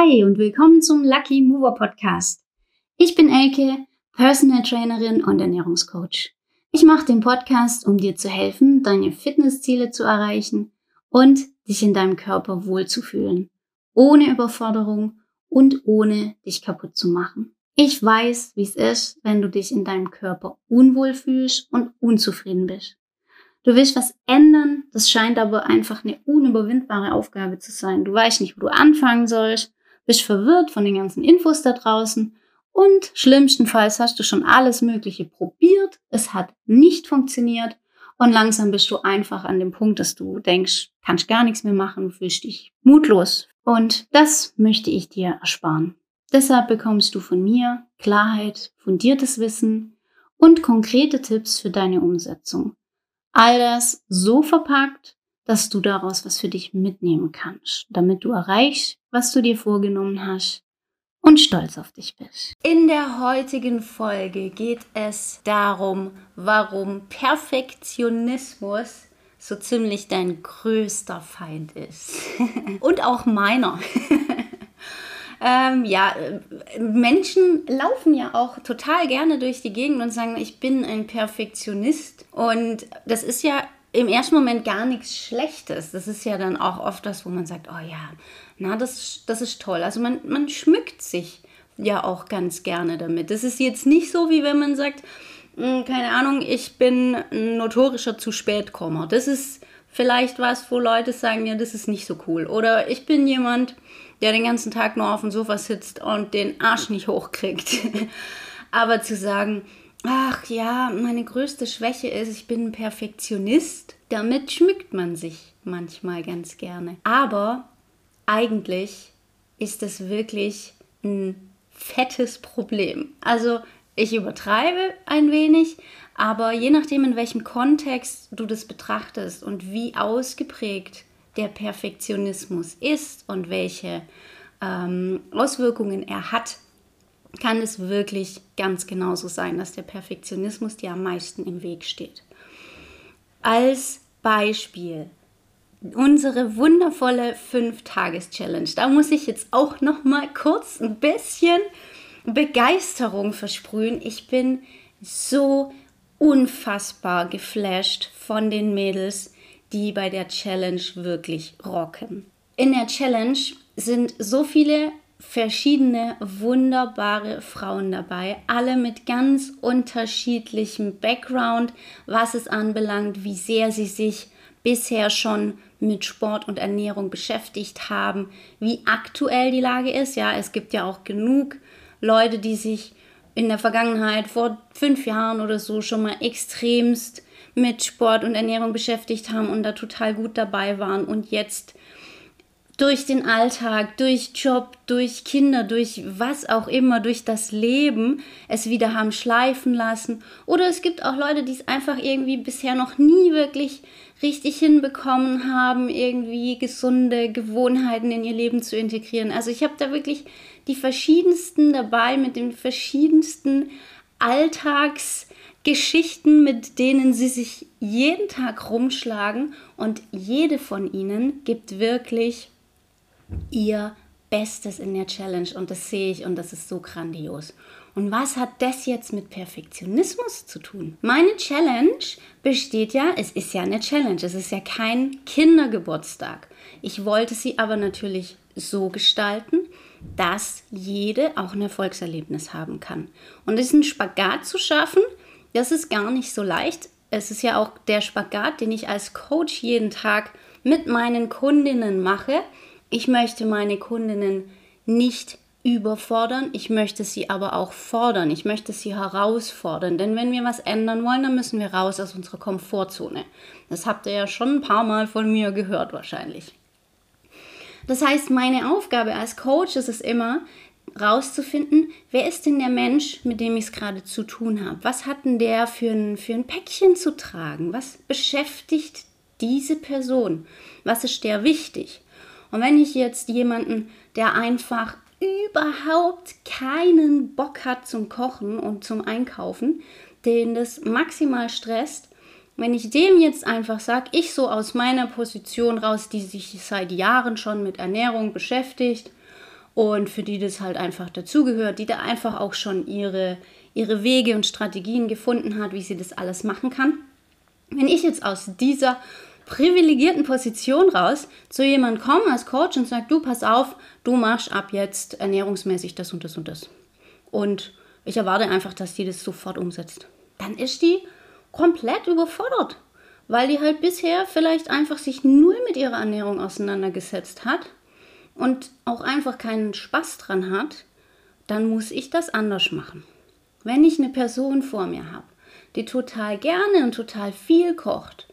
Hi und willkommen zum Lucky Mover Podcast. Ich bin Elke, Personal Trainerin und Ernährungscoach. Ich mache den Podcast, um dir zu helfen, deine Fitnessziele zu erreichen und dich in deinem Körper wohlzufühlen, ohne Überforderung und ohne dich kaputt zu machen. Ich weiß, wie es ist, wenn du dich in deinem Körper unwohl fühlst und unzufrieden bist. Du willst was ändern, das scheint aber einfach eine unüberwindbare Aufgabe zu sein. Du weißt nicht, wo du anfangen sollst, bist verwirrt von den ganzen Infos da draußen und schlimmstenfalls hast du schon alles Mögliche probiert, es hat nicht funktioniert und langsam bist du einfach an dem Punkt, dass du denkst, kannst gar nichts mehr machen, fühlst dich mutlos. Und das möchte ich dir ersparen. Deshalb bekommst du von mir Klarheit, fundiertes Wissen und konkrete Tipps für deine Umsetzung. All das so verpackt, dass du daraus was für dich mitnehmen kannst, damit du erreichst, was du dir vorgenommen hast und stolz auf dich bist. In der heutigen Folge geht es darum, warum Perfektionismus so ziemlich dein größter Feind ist. und auch meiner. ähm, ja, Menschen laufen ja auch total gerne durch die Gegend und sagen, ich bin ein Perfektionist. Und das ist ja im ersten Moment gar nichts Schlechtes. Das ist ja dann auch oft das, wo man sagt, oh ja, na, das, das ist toll. Also man, man schmückt sich ja auch ganz gerne damit. Das ist jetzt nicht so, wie wenn man sagt, hm, keine Ahnung, ich bin ein notorischer zu spät. Das ist vielleicht was, wo Leute sagen, ja, das ist nicht so cool. Oder ich bin jemand, der den ganzen Tag nur auf dem Sofa sitzt und den Arsch nicht hochkriegt. Aber zu sagen, ach ja, meine größte Schwäche ist, ich bin ein Perfektionist. Damit schmückt man sich manchmal ganz gerne. Aber eigentlich ist das wirklich ein fettes Problem. Also ich übertreibe ein wenig, aber je nachdem, in welchem Kontext du das betrachtest und wie ausgeprägt der Perfektionismus ist und welche ähm, Auswirkungen er hat, kann es wirklich ganz genauso sein, dass der Perfektionismus dir am meisten im Weg steht. Als Beispiel unsere wundervolle 5-Tages-Challenge. Da muss ich jetzt auch noch mal kurz ein bisschen Begeisterung versprühen. Ich bin so unfassbar geflasht von den Mädels, die bei der Challenge wirklich rocken. In der Challenge sind so viele verschiedene wunderbare Frauen dabei, alle mit ganz unterschiedlichem Background, was es anbelangt, wie sehr sie sich bisher schon mit Sport und Ernährung beschäftigt haben, wie aktuell die Lage ist. Ja, es gibt ja auch genug Leute, die sich in der Vergangenheit vor fünf Jahren oder so schon mal extremst mit Sport und Ernährung beschäftigt haben und da total gut dabei waren und jetzt durch den Alltag, durch Job, durch Kinder, durch was auch immer, durch das Leben es wieder haben schleifen lassen. Oder es gibt auch Leute, die es einfach irgendwie bisher noch nie wirklich richtig hinbekommen haben, irgendwie gesunde Gewohnheiten in ihr Leben zu integrieren. Also ich habe da wirklich die verschiedensten dabei mit den verschiedensten Alltagsgeschichten, mit denen sie sich jeden Tag rumschlagen und jede von ihnen gibt wirklich ihr Bestes in der Challenge und das sehe ich und das ist so grandios. Und was hat das jetzt mit Perfektionismus zu tun? Meine Challenge besteht ja, es ist ja eine Challenge, es ist ja kein Kindergeburtstag. Ich wollte sie aber natürlich so gestalten, dass jede auch ein Erfolgserlebnis haben kann. Und diesen Spagat zu schaffen, das ist gar nicht so leicht. Es ist ja auch der Spagat, den ich als Coach jeden Tag mit meinen Kundinnen mache, ich möchte meine Kundinnen nicht überfordern, ich möchte sie aber auch fordern, ich möchte sie herausfordern, denn wenn wir was ändern wollen, dann müssen wir raus aus unserer Komfortzone. Das habt ihr ja schon ein paar Mal von mir gehört wahrscheinlich. Das heißt, meine Aufgabe als Coach ist es immer, rauszufinden, wer ist denn der Mensch, mit dem ich es gerade zu tun habe? Was hat denn der für ein, für ein Päckchen zu tragen? Was beschäftigt diese Person? Was ist der wichtig? Und wenn ich jetzt jemanden, der einfach überhaupt keinen Bock hat zum Kochen und zum Einkaufen, den das maximal stresst, wenn ich dem jetzt einfach sage, ich so aus meiner Position raus, die sich seit Jahren schon mit Ernährung beschäftigt und für die das halt einfach dazugehört, die da einfach auch schon ihre, ihre Wege und Strategien gefunden hat, wie sie das alles machen kann. Wenn ich jetzt aus dieser privilegierten Position raus zu jemandem komme als Coach und sage, du pass auf, du machst ab jetzt ernährungsmäßig das und das und das. Und ich erwarte einfach, dass die das sofort umsetzt. Dann ist die komplett überfordert, weil die halt bisher vielleicht einfach sich null mit ihrer Ernährung auseinandergesetzt hat und auch einfach keinen Spaß dran hat, dann muss ich das anders machen. Wenn ich eine Person vor mir habe, die total gerne und total viel kocht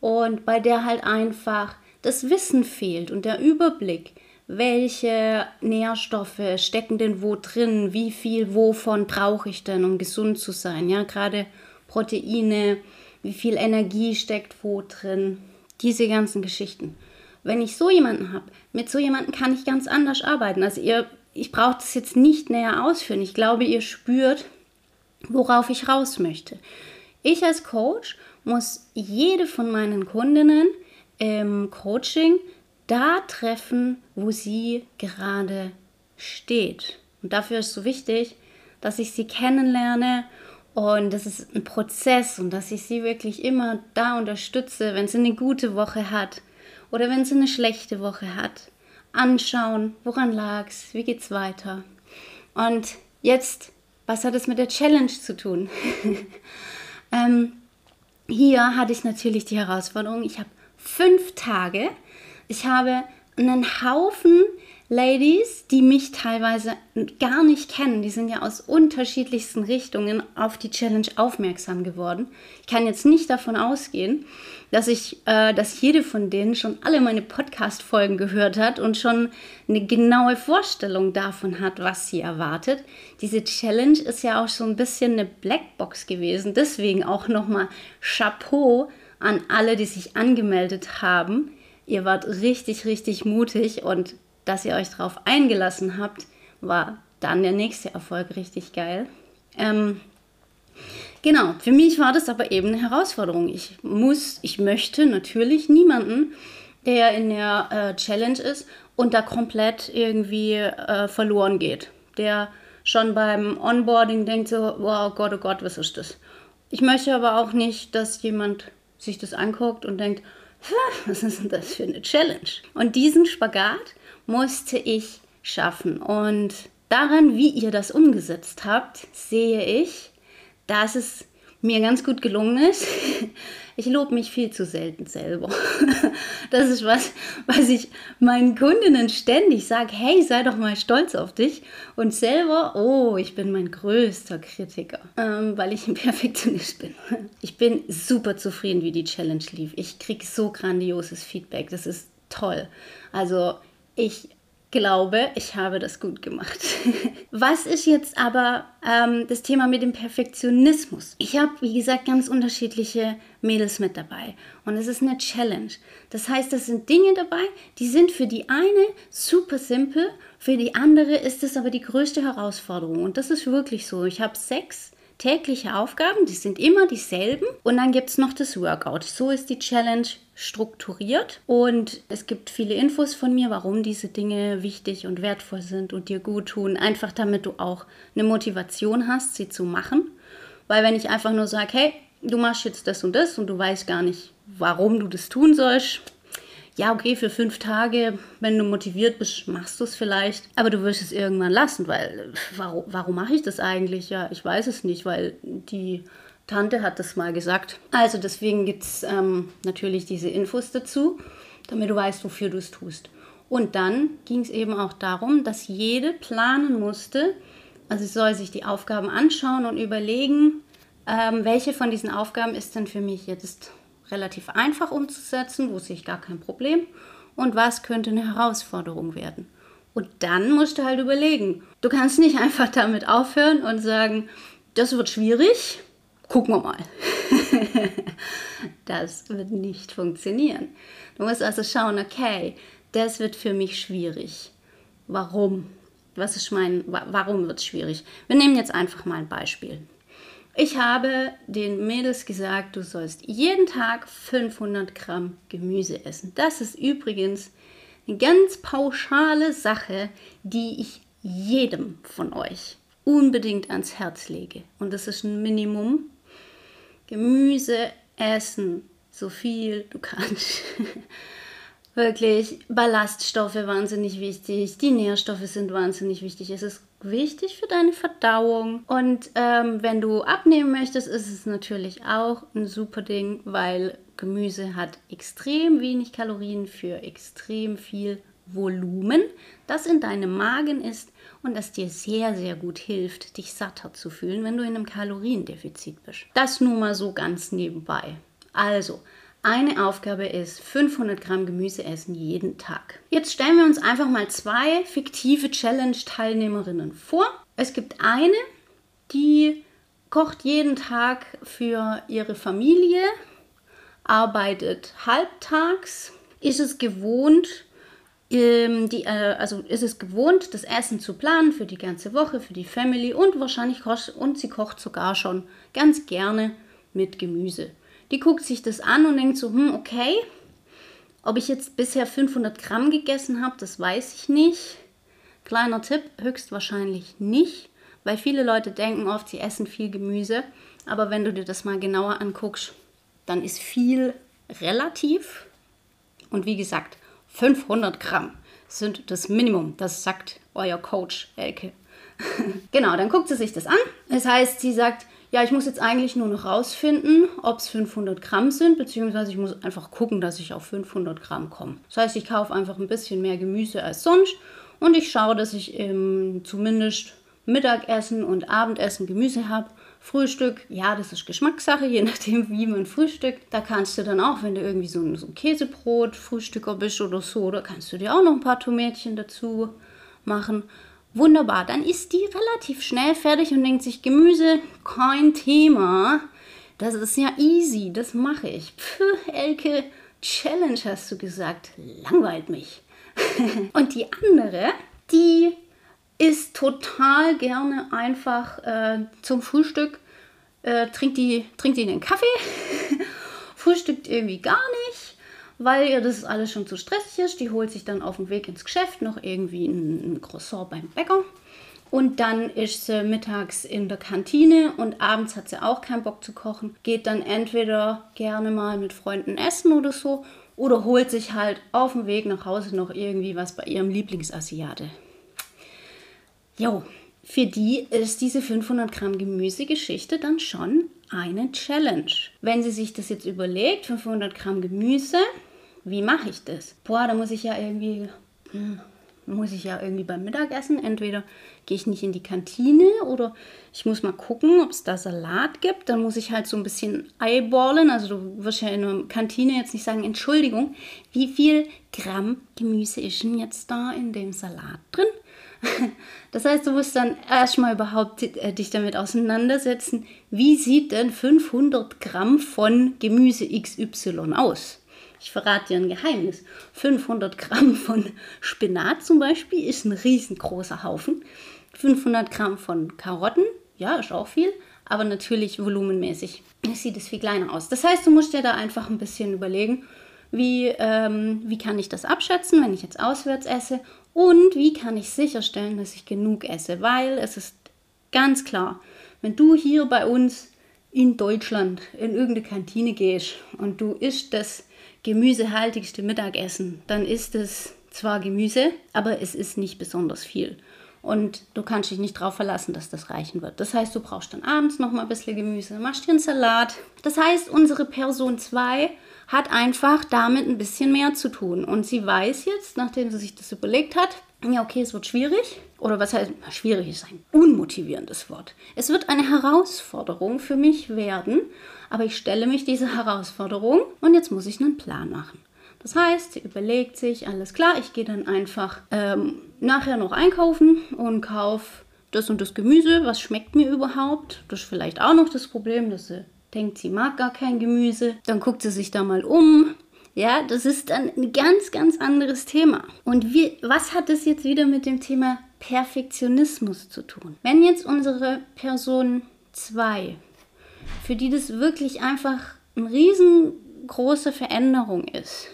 und bei der halt einfach das Wissen fehlt und der Überblick, welche Nährstoffe stecken denn wo drin, wie viel wovon brauche ich denn, um gesund zu sein. Ja, gerade Proteine, wie viel Energie steckt wo drin, diese ganzen Geschichten. Wenn ich so jemanden habe, mit so jemanden kann ich ganz anders arbeiten. Also ihr, ich brauche das jetzt nicht näher ausführen. Ich glaube, ihr spürt, worauf ich raus möchte. Ich als Coach muss jede von meinen Kundinnen im Coaching da treffen, wo sie gerade steht. Und dafür ist so wichtig, dass ich sie kennenlerne und das ist ein Prozess und dass ich sie wirklich immer da unterstütze, wenn sie eine gute Woche hat oder wenn sie eine schlechte Woche hat. Anschauen, woran lag's, wie geht's weiter. Und jetzt, was hat es mit der Challenge zu tun? ähm, hier hatte ich natürlich die Herausforderung, ich habe fünf Tage, ich habe einen Haufen Ladies, die mich teilweise gar nicht kennen, die sind ja aus unterschiedlichsten Richtungen auf die Challenge aufmerksam geworden. Ich kann jetzt nicht davon ausgehen, dass ich, äh, dass jede von denen schon alle meine Podcast-Folgen gehört hat und schon eine genaue Vorstellung davon hat, was sie erwartet. Diese Challenge ist ja auch so ein bisschen eine Blackbox gewesen. Deswegen auch nochmal Chapeau an alle, die sich angemeldet haben. Ihr wart richtig, richtig mutig und dass ihr euch darauf eingelassen habt, war dann der nächste Erfolg richtig geil. Ähm, genau, für mich war das aber eben eine Herausforderung. Ich muss, ich möchte natürlich niemanden, der in der äh, Challenge ist und da komplett irgendwie äh, verloren geht. Der schon beim Onboarding denkt so, wow, Gott, oh Gott, was ist das? Ich möchte aber auch nicht, dass jemand sich das anguckt und denkt, was ist denn das für eine Challenge? Und diesen Spagat musste ich schaffen. Und daran, wie ihr das umgesetzt habt, sehe ich, dass es mir ganz gut gelungen ist. Ich lobe mich viel zu selten selber. Das ist was, was ich meinen Kundinnen ständig sage, hey, sei doch mal stolz auf dich. Und selber, oh, ich bin mein größter Kritiker, ähm, weil ich ein Perfektionist bin. Ich bin super zufrieden, wie die Challenge lief. Ich kriege so grandioses Feedback. Das ist toll. Also ich glaube, ich habe das gut gemacht. Was ist jetzt aber ähm, das Thema mit dem Perfektionismus? Ich habe, wie gesagt, ganz unterschiedliche Mädels mit dabei und es ist eine Challenge. Das heißt, das sind Dinge dabei, die sind für die eine super simpel, für die andere ist es aber die größte Herausforderung und das ist wirklich so. Ich habe sechs tägliche Aufgaben, die sind immer dieselben. Und dann gibt es noch das Workout. So ist die Challenge strukturiert und es gibt viele Infos von mir, warum diese Dinge wichtig und wertvoll sind und dir gut tun. Einfach damit du auch eine Motivation hast, sie zu machen. Weil wenn ich einfach nur sage, hey, du machst jetzt das und das und du weißt gar nicht, warum du das tun sollst, ja, okay, für fünf Tage, wenn du motiviert bist, machst du es vielleicht, aber du wirst es irgendwann lassen, weil warum, warum mache ich das eigentlich? Ja, ich weiß es nicht, weil die Tante hat das mal gesagt. Also deswegen gibt es ähm, natürlich diese Infos dazu, damit du weißt, wofür du es tust. Und dann ging es eben auch darum, dass jede planen musste, also sie soll sich die Aufgaben anschauen und überlegen, ähm, welche von diesen Aufgaben ist denn für mich jetzt relativ einfach umzusetzen, wo sehe ich gar kein Problem und was könnte eine Herausforderung werden. Und dann musst du halt überlegen. Du kannst nicht einfach damit aufhören und sagen, das wird schwierig, gucken wir mal. das wird nicht funktionieren. Du musst also schauen, okay, das wird für mich schwierig. Warum? Was ist mein, warum wird es schwierig? Wir nehmen jetzt einfach mal ein Beispiel. Ich habe den Mädels gesagt, du sollst jeden Tag 500 Gramm Gemüse essen. Das ist übrigens eine ganz pauschale Sache, die ich jedem von euch unbedingt ans Herz lege. Und das ist ein Minimum. Gemüse essen, so viel du kannst. Wirklich, Ballaststoffe wahnsinnig wichtig, die Nährstoffe sind wahnsinnig wichtig. Es ist wichtig für deine Verdauung. Und ähm, wenn du abnehmen möchtest, ist es natürlich auch ein super Ding, weil Gemüse hat extrem wenig Kalorien für extrem viel Volumen, das in deinem Magen ist und das dir sehr, sehr gut hilft, dich satter zu fühlen, wenn du in einem Kaloriendefizit bist. Das nur mal so ganz nebenbei. Also, eine Aufgabe ist 500 Gramm Gemüse essen jeden Tag. Jetzt stellen wir uns einfach mal zwei fiktive Challenge-Teilnehmerinnen vor. Es gibt eine, die kocht jeden Tag für ihre Familie, arbeitet halbtags, ist es gewohnt, ähm, die, äh, also ist es gewohnt, das Essen zu planen für die ganze Woche, für die Family und wahrscheinlich kocht, und sie kocht sogar schon ganz gerne mit Gemüse. Die guckt sich das an und denkt so, hm, okay, ob ich jetzt bisher 500 Gramm gegessen habe, das weiß ich nicht. Kleiner Tipp, höchstwahrscheinlich nicht, weil viele Leute denken oft, sie essen viel Gemüse. Aber wenn du dir das mal genauer anguckst, dann ist viel relativ. Und wie gesagt, 500 Gramm sind das Minimum. Das sagt euer Coach Elke. genau, dann guckt sie sich das an. Das heißt, sie sagt, ja, ich muss jetzt eigentlich nur noch rausfinden, ob es 500 Gramm sind, beziehungsweise ich muss einfach gucken, dass ich auf 500 Gramm komme. Das heißt, ich kaufe einfach ein bisschen mehr Gemüse als sonst und ich schaue, dass ich ähm, zumindest Mittagessen und Abendessen Gemüse habe. Frühstück, ja, das ist Geschmackssache, je nachdem, wie man frühstückt. Da kannst du dann auch, wenn du irgendwie so ein, so ein Käsebrot, Frühstücker bist oder so, da kannst du dir auch noch ein paar Tomätchen dazu machen. Wunderbar, dann ist die relativ schnell fertig und denkt sich, Gemüse, kein Thema. Das ist ja easy, das mache ich. Pff, Elke, Challenge hast du gesagt, langweilt mich. und die andere, die isst total gerne einfach äh, zum Frühstück, äh, trinkt, die, trinkt die einen Kaffee, frühstückt irgendwie gar nicht weil ihr das alles schon zu stressig ist. Die holt sich dann auf dem Weg ins Geschäft noch irgendwie ein, ein Croissant beim Bäcker. Und dann ist sie mittags in der Kantine und abends hat sie auch keinen Bock zu kochen. Geht dann entweder gerne mal mit Freunden essen oder so oder holt sich halt auf dem Weg nach Hause noch irgendwie was bei ihrem Lieblingsasiate. Jo, für die ist diese 500 Gramm Gemüsegeschichte dann schon eine Challenge. Wenn sie sich das jetzt überlegt, 500 Gramm Gemüse, wie mache ich das? Boah, da muss ich ja irgendwie, hm, muss ich ja irgendwie beim Mittagessen. Entweder gehe ich nicht in die Kantine oder ich muss mal gucken, ob es da Salat gibt. Dann muss ich halt so ein bisschen eyeballen. Also du wirst ja in der Kantine jetzt nicht sagen, Entschuldigung, wie viel Gramm Gemüse ist denn jetzt da in dem Salat drin? Das heißt, du musst dann erstmal überhaupt äh, dich damit auseinandersetzen, wie sieht denn 500 Gramm von Gemüse XY aus? Ich verrate dir ein Geheimnis. 500 Gramm von Spinat zum Beispiel ist ein riesengroßer Haufen. 500 Gramm von Karotten, ja, ist auch viel, aber natürlich volumenmäßig sieht es viel kleiner aus. Das heißt, du musst dir da einfach ein bisschen überlegen, wie, ähm, wie kann ich das abschätzen, wenn ich jetzt auswärts esse und wie kann ich sicherstellen, dass ich genug esse, weil es ist ganz klar, wenn du hier bei uns in Deutschland in irgendeine Kantine gehst und du isst das gemüsehaltigste Mittagessen, dann ist es zwar Gemüse, aber es ist nicht besonders viel. Und du kannst dich nicht darauf verlassen, dass das reichen wird. Das heißt, du brauchst dann abends noch mal ein bisschen Gemüse, machst dir einen Salat. Das heißt, unsere Person 2 hat einfach damit ein bisschen mehr zu tun. Und sie weiß jetzt, nachdem sie sich das überlegt hat, ja, okay, es wird schwierig. Oder was heißt, schwierig ist ein unmotivierendes Wort. Es wird eine Herausforderung für mich werden, aber ich stelle mich dieser Herausforderung und jetzt muss ich einen Plan machen. Das heißt, sie überlegt sich, alles klar, ich gehe dann einfach ähm, nachher noch einkaufen und kaufe das und das Gemüse, was schmeckt mir überhaupt. Das ist vielleicht auch noch das Problem, dass sie denkt, sie mag gar kein Gemüse. Dann guckt sie sich da mal um. Ja, das ist dann ein ganz, ganz anderes Thema. Und wie, was hat das jetzt wieder mit dem Thema Perfektionismus zu tun? Wenn jetzt unsere Person 2 für die das wirklich einfach eine riesengroße Veränderung ist,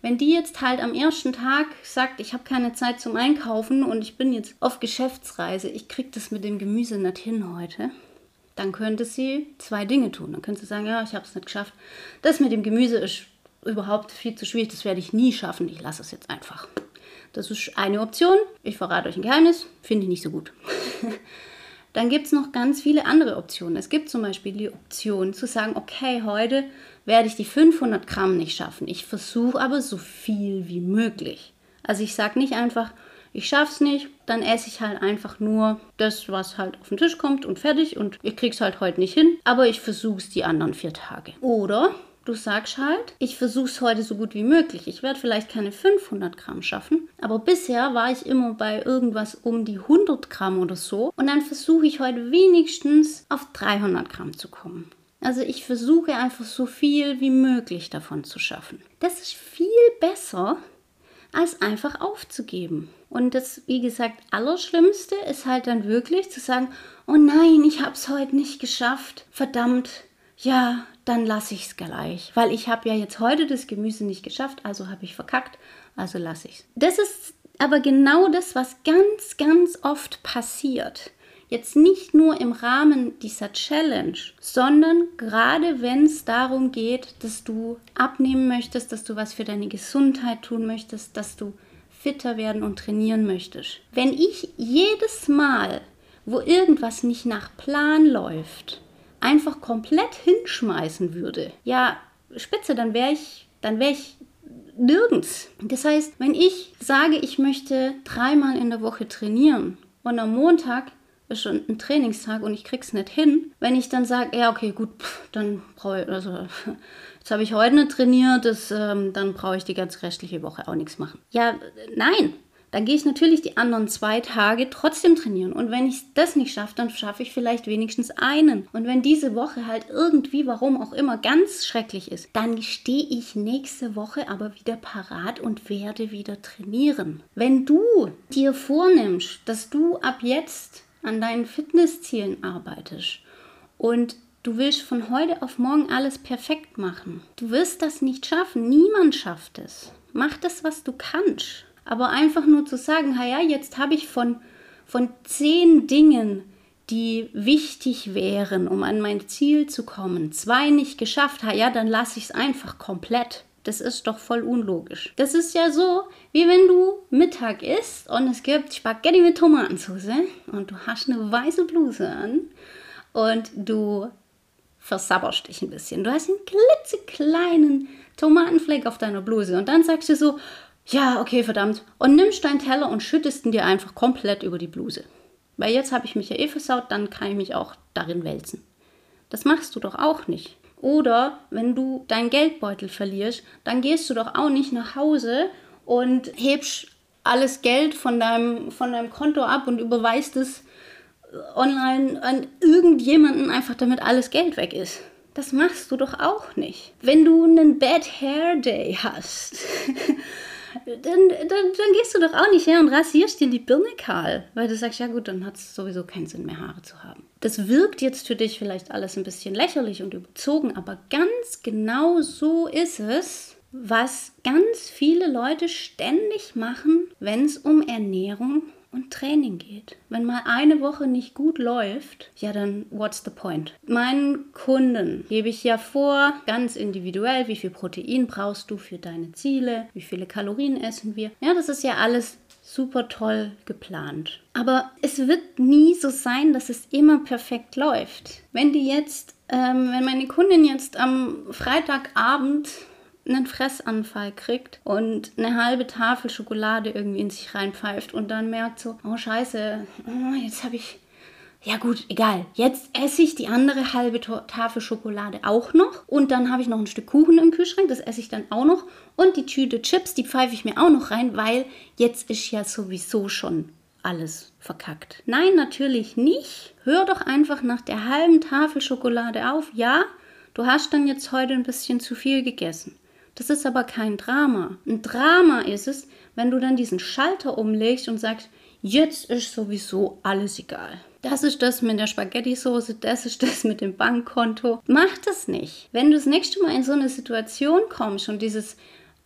Wenn die jetzt halt am ersten Tag sagt, ich habe keine Zeit zum Einkaufen und ich bin jetzt auf Geschäftsreise, ich kriege das mit dem Gemüse nicht hin heute, dann könnte sie zwei Dinge tun. Dann könnte sie sagen, ja, ich habe es nicht geschafft. Das mit dem Gemüse ist überhaupt viel zu schwierig, das werde ich nie schaffen, ich lasse es jetzt einfach. Das ist eine Option. Ich verrate euch ein Geheimnis, finde ich nicht so gut. Dann gibt es noch ganz viele andere Optionen. Es gibt zum Beispiel die Option zu sagen, okay, heute werde ich die 500 Gramm nicht schaffen. Ich versuche aber so viel wie möglich. Also ich sage nicht einfach, ich schaffe es nicht, dann esse ich halt einfach nur das, was halt auf den Tisch kommt und fertig und ich krieg's halt heute nicht hin, aber ich versuche es die anderen vier Tage. Oder Du sagst halt, ich versuche es heute so gut wie möglich. Ich werde vielleicht keine 500 Gramm schaffen, aber bisher war ich immer bei irgendwas um die 100 Gramm oder so. Und dann versuche ich heute wenigstens auf 300 Gramm zu kommen. Also ich versuche einfach so viel wie möglich davon zu schaffen. Das ist viel besser, als einfach aufzugeben. Und das, wie gesagt, Allerschlimmste ist halt dann wirklich zu sagen, oh nein, ich habe es heute nicht geschafft. Verdammt, ja, dann lasse ich es gleich, weil ich habe ja jetzt heute das Gemüse nicht geschafft, also habe ich verkackt, also lasse ich es. Das ist aber genau das, was ganz, ganz oft passiert. Jetzt nicht nur im Rahmen dieser Challenge, sondern gerade wenn es darum geht, dass du abnehmen möchtest, dass du was für deine Gesundheit tun möchtest, dass du fitter werden und trainieren möchtest. Wenn ich jedes Mal, wo irgendwas nicht nach Plan läuft, einfach komplett hinschmeißen würde, ja, spitze, dann wäre ich, dann wäre ich nirgends. Das heißt, wenn ich sage, ich möchte dreimal in der Woche trainieren und am Montag ist schon ein Trainingstag und ich krieg's nicht hin, wenn ich dann sage, ja, okay, gut, pff, dann brauche ich, also jetzt habe ich heute nicht trainiert, das, ähm, dann brauche ich die ganze restliche Woche auch nichts machen. Ja, nein, dann gehe ich natürlich die anderen zwei Tage trotzdem trainieren. Und wenn ich das nicht schaffe, dann schaffe ich vielleicht wenigstens einen. Und wenn diese Woche halt irgendwie, warum auch immer, ganz schrecklich ist, dann stehe ich nächste Woche aber wieder parat und werde wieder trainieren. Wenn du dir vornimmst, dass du ab jetzt an deinen Fitnesszielen arbeitest und Du willst von heute auf morgen alles perfekt machen. Du wirst das nicht schaffen. Niemand schafft es. Mach das, was du kannst. Aber einfach nur zu sagen, ja, jetzt habe ich von, von zehn Dingen, die wichtig wären, um an mein Ziel zu kommen, zwei nicht geschafft, ja, dann lasse ich es einfach komplett. Das ist doch voll unlogisch. Das ist ja so, wie wenn du Mittag isst und es gibt Spaghetti mit Tomatensauce und du hast eine weiße Bluse an und du versabberst dich ein bisschen. Du hast einen klitzekleinen Tomatenfleck auf deiner Bluse und dann sagst du so, ja, okay, verdammt. Und nimmst deinen Teller und schüttest ihn dir einfach komplett über die Bluse. Weil jetzt habe ich mich ja eh versaut, dann kann ich mich auch darin wälzen. Das machst du doch auch nicht. Oder wenn du deinen Geldbeutel verlierst, dann gehst du doch auch nicht nach Hause und hebst alles Geld von deinem, von deinem Konto ab und überweist es online an irgendjemanden, einfach damit alles Geld weg ist. Das machst du doch auch nicht. Wenn du einen Bad Hair Day hast dann, dann, dann gehst du doch auch nicht her und rasierst dir die Birne kahl, weil du sagst, ja gut, dann hat es sowieso keinen Sinn mehr, Haare zu haben. Das wirkt jetzt für dich vielleicht alles ein bisschen lächerlich und überzogen, aber ganz genau so ist es, was ganz viele Leute ständig machen, wenn es um Ernährung und Training geht. Wenn mal eine Woche nicht gut läuft, ja dann what's the point? Meinen Kunden gebe ich ja vor, ganz individuell, wie viel Protein brauchst du für deine Ziele, wie viele Kalorien essen wir. Ja, das ist ja alles super toll geplant. Aber es wird nie so sein, dass es immer perfekt läuft. Wenn die jetzt, ähm, wenn meine Kundin jetzt am Freitagabend einen Fressanfall kriegt und eine halbe Tafel Schokolade irgendwie in sich reinpfeift und dann merkt so, oh scheiße, oh, jetzt habe ich, ja gut, egal, jetzt esse ich die andere halbe Tafel Schokolade auch noch und dann habe ich noch ein Stück Kuchen im Kühlschrank, das esse ich dann auch noch und die Tüte Chips, die pfeife ich mir auch noch rein, weil jetzt ist ja sowieso schon alles verkackt. Nein, natürlich nicht. Hör doch einfach nach der halben Tafel Schokolade auf. Ja, du hast dann jetzt heute ein bisschen zu viel gegessen. Das ist aber kein Drama. Ein Drama ist es, wenn du dann diesen Schalter umlegst und sagst, jetzt ist sowieso alles egal. Das ist das mit der Spaghetti-Soße, das ist das mit dem Bankkonto. Mach das nicht. Wenn du das nächste Mal in so eine Situation kommst und dieses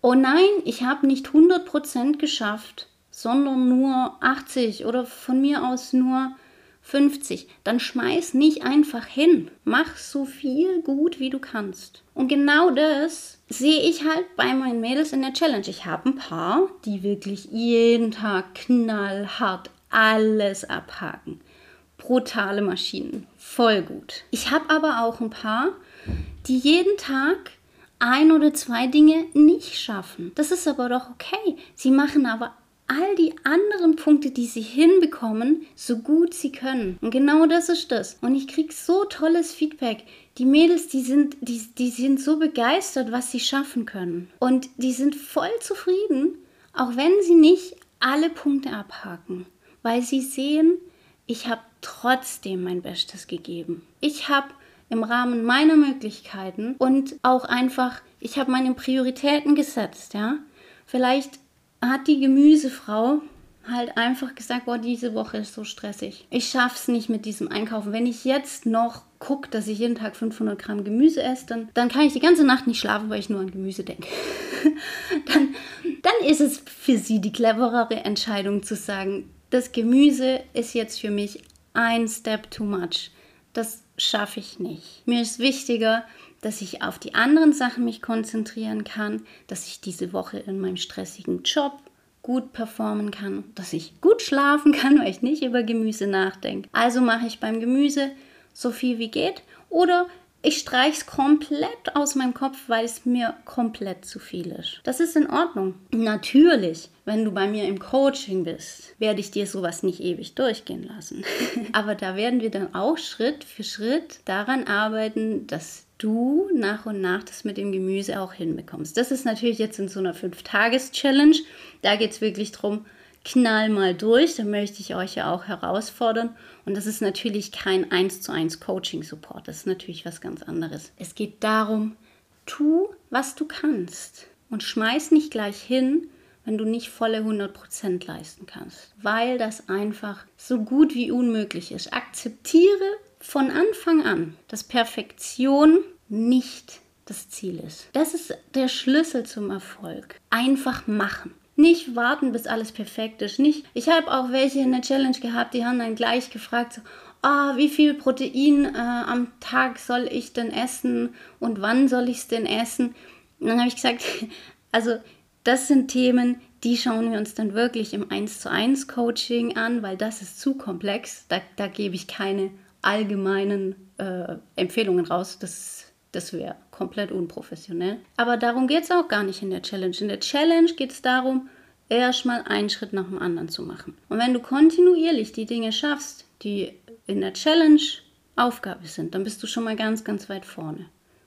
oh nein, ich habe nicht 100% geschafft, sondern nur 80 oder von mir aus nur 50, dann schmeiß nicht einfach hin. Mach so viel gut, wie du kannst. Und genau das sehe ich halt bei meinen Mädels in der Challenge. Ich habe ein paar, die wirklich jeden Tag knallhart alles abhaken. Brutale Maschinen. Voll gut. Ich habe aber auch ein paar, die jeden Tag ein oder zwei Dinge nicht schaffen. Das ist aber doch okay. Sie machen aber all die anderen Punkte, die sie hinbekommen, so gut sie können. Und genau das ist das. Und ich kriege so tolles Feedback. Die Mädels, die sind, die, die sind so begeistert, was sie schaffen können. Und die sind voll zufrieden, auch wenn sie nicht alle Punkte abhaken, weil sie sehen, ich habe trotzdem mein Bestes gegeben. Ich habe im Rahmen meiner Möglichkeiten und auch einfach, ich habe meine Prioritäten gesetzt, ja. Vielleicht hat die Gemüsefrau halt einfach gesagt, boah, diese Woche ist so stressig. Ich schaff's nicht mit diesem Einkaufen. Wenn ich jetzt noch gucke, dass ich jeden Tag 500 Gramm Gemüse esse, dann, dann kann ich die ganze Nacht nicht schlafen, weil ich nur an Gemüse denke. dann, dann ist es für sie die cleverere Entscheidung zu sagen, das Gemüse ist jetzt für mich ein Step too much. Das schaffe ich nicht. Mir ist wichtiger, dass ich auf die anderen Sachen mich konzentrieren kann, dass ich diese Woche in meinem stressigen Job gut performen kann, dass ich gut schlafen kann, weil ich nicht über Gemüse nachdenke. Also mache ich beim Gemüse so viel wie geht oder ich streiche es komplett aus meinem Kopf, weil es mir komplett zu viel ist. Das ist in Ordnung. Natürlich, wenn du bei mir im Coaching bist, werde ich dir sowas nicht ewig durchgehen lassen. Aber da werden wir dann auch Schritt für Schritt daran arbeiten, dass du nach und nach das mit dem Gemüse auch hinbekommst. Das ist natürlich jetzt in so einer 5-Tages-Challenge. Da geht es wirklich darum, knall mal durch, da möchte ich euch ja auch herausfordern. Und das ist natürlich kein 1 zu 1 Coaching-Support, das ist natürlich was ganz anderes. Es geht darum, tu, was du kannst und schmeiß nicht gleich hin, wenn du nicht volle 100% leisten kannst, weil das einfach so gut wie unmöglich ist. Akzeptiere von Anfang an, dass Perfektion nicht das Ziel ist. Das ist der Schlüssel zum Erfolg. Einfach machen. Nicht warten, bis alles perfekt ist. Nicht, ich habe auch welche in der Challenge gehabt, die haben dann gleich gefragt, so, oh, wie viel Protein äh, am Tag soll ich denn essen und wann soll ich es denn essen? Und dann habe ich gesagt, also das sind Themen, die schauen wir uns dann wirklich im 1 zu 1 Coaching an, weil das ist zu komplex. Da, da gebe ich keine allgemeinen äh, Empfehlungen raus. Das das wäre komplett unprofessionell. Aber darum geht es auch gar nicht in der Challenge. In der Challenge geht es darum, erstmal einen Schritt nach dem anderen zu machen. Und wenn du kontinuierlich die Dinge schaffst, die in der Challenge Aufgabe sind, dann bist du schon mal ganz, ganz weit vorne.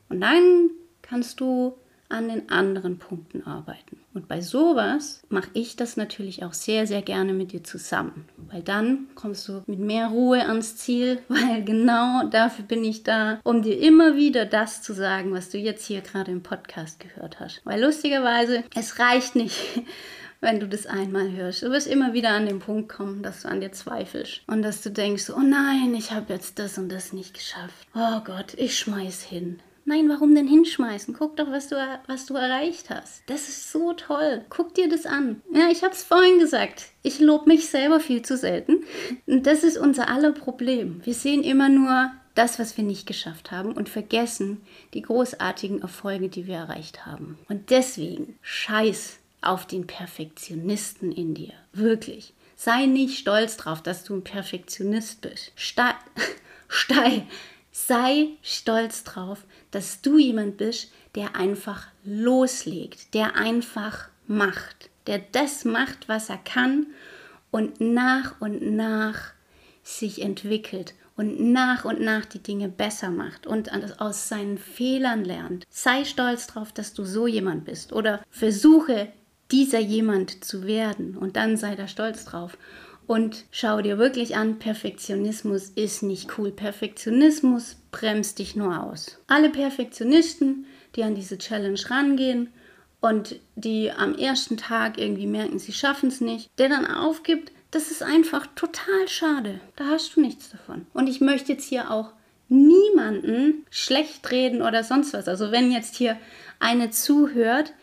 Und dann kannst du an den anderen Punkten arbeiten. Und bei sowas mache ich das natürlich auch sehr, sehr gerne mit dir zusammen, weil dann kommst du mit mehr Ruhe ans Ziel, weil genau dafür bin ich da, um dir immer wieder das zu sagen, was du jetzt hier gerade im Podcast gehört hast. Weil lustigerweise, es reicht nicht, wenn du das einmal hörst. Du wirst immer wieder an den Punkt kommen, dass du an dir zweifelst und dass du denkst, oh nein, ich habe jetzt das und das nicht geschafft. Oh Gott, ich schmeiß hin. Nein, warum denn hinschmeißen? Guck doch, was du, was du erreicht hast. Das ist so toll. Guck dir das an. Ja, ich habe es vorhin gesagt. Ich lobe mich selber viel zu selten. Und das ist unser aller Problem. Wir sehen immer nur das, was wir nicht geschafft haben und vergessen die großartigen Erfolge, die wir erreicht haben. Und deswegen scheiß auf den Perfektionisten in dir. Wirklich. Sei nicht stolz drauf, dass du ein Perfektionist bist. Ste Stei Sei stolz drauf, dass du jemand bist, der einfach loslegt, der einfach macht, der das macht, was er kann und nach und nach sich entwickelt und nach und nach die Dinge besser macht und aus seinen Fehlern lernt. Sei stolz drauf, dass du so jemand bist oder versuche dieser jemand zu werden und dann sei da stolz drauf. Und schau dir wirklich an, Perfektionismus ist nicht cool. Perfektionismus bremst dich nur aus. Alle Perfektionisten, die an diese Challenge rangehen und die am ersten Tag irgendwie merken, sie schaffen es nicht, der dann aufgibt, das ist einfach total schade. Da hast du nichts davon. Und ich möchte jetzt hier auch niemanden schlecht reden oder sonst was. Also wenn jetzt hier eine zuhört,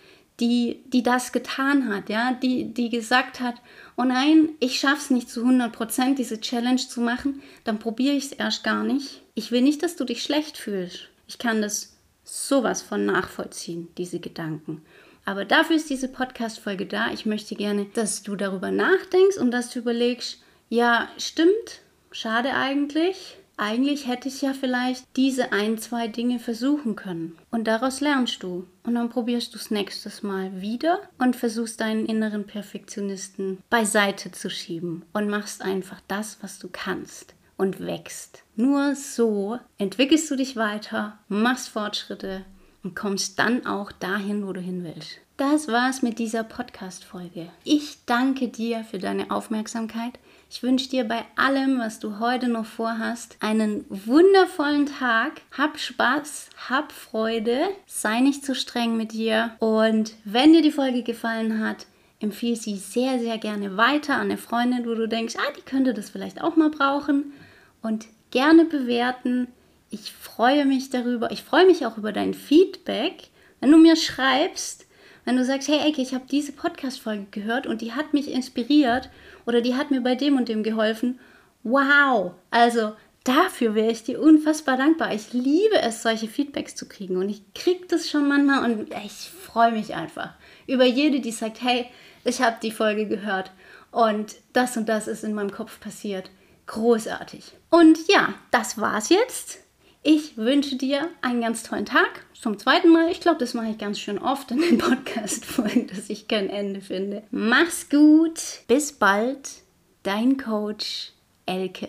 die, die das getan hat, ja, die, die gesagt hat, oh nein, ich schaff's nicht zu 100% diese Challenge zu machen, dann probiere ich es erst gar nicht. Ich will nicht, dass du dich schlecht fühlst. Ich kann das sowas von nachvollziehen, diese Gedanken. Aber dafür ist diese Podcast-Folge da. Ich möchte gerne, dass du darüber nachdenkst und dass du überlegst, ja, stimmt, schade eigentlich. Eigentlich hätte ich ja vielleicht diese ein, zwei Dinge versuchen können. Und daraus lernst du. Und dann probierst du es nächstes Mal wieder und versuchst deinen inneren Perfektionisten beiseite zu schieben und machst einfach das, was du kannst und wächst. Nur so entwickelst du dich weiter, machst Fortschritte und kommst dann auch dahin, wo du hin willst. Das war's mit dieser Podcast-Folge. Ich danke dir für deine Aufmerksamkeit. Ich wünsche dir bei allem, was du heute noch vorhast, einen wundervollen Tag. Hab Spaß, hab Freude, sei nicht zu streng mit dir. Und wenn dir die Folge gefallen hat, empfehle sie sehr, sehr gerne weiter an eine Freundin, wo du denkst, ah, die könnte das vielleicht auch mal brauchen. Und gerne bewerten. Ich freue mich darüber. Ich freue mich auch über dein Feedback. Wenn du mir schreibst, wenn du sagst, hey Ecke, ich habe diese Podcast-Folge gehört und die hat mich inspiriert oder die hat mir bei dem und dem geholfen. Wow! Also dafür wäre ich dir unfassbar dankbar. Ich liebe es, solche Feedbacks zu kriegen und ich kriege das schon manchmal und ich freue mich einfach über jede, die sagt, hey, ich habe die Folge gehört und das und das ist in meinem Kopf passiert. Großartig. Und ja, das war's jetzt. Ich wünsche dir einen ganz tollen Tag. Zum zweiten Mal. Ich glaube, das mache ich ganz schön oft in den Podcast-Folgen, dass ich kein Ende finde. Mach's gut. Bis bald. Dein Coach Elke.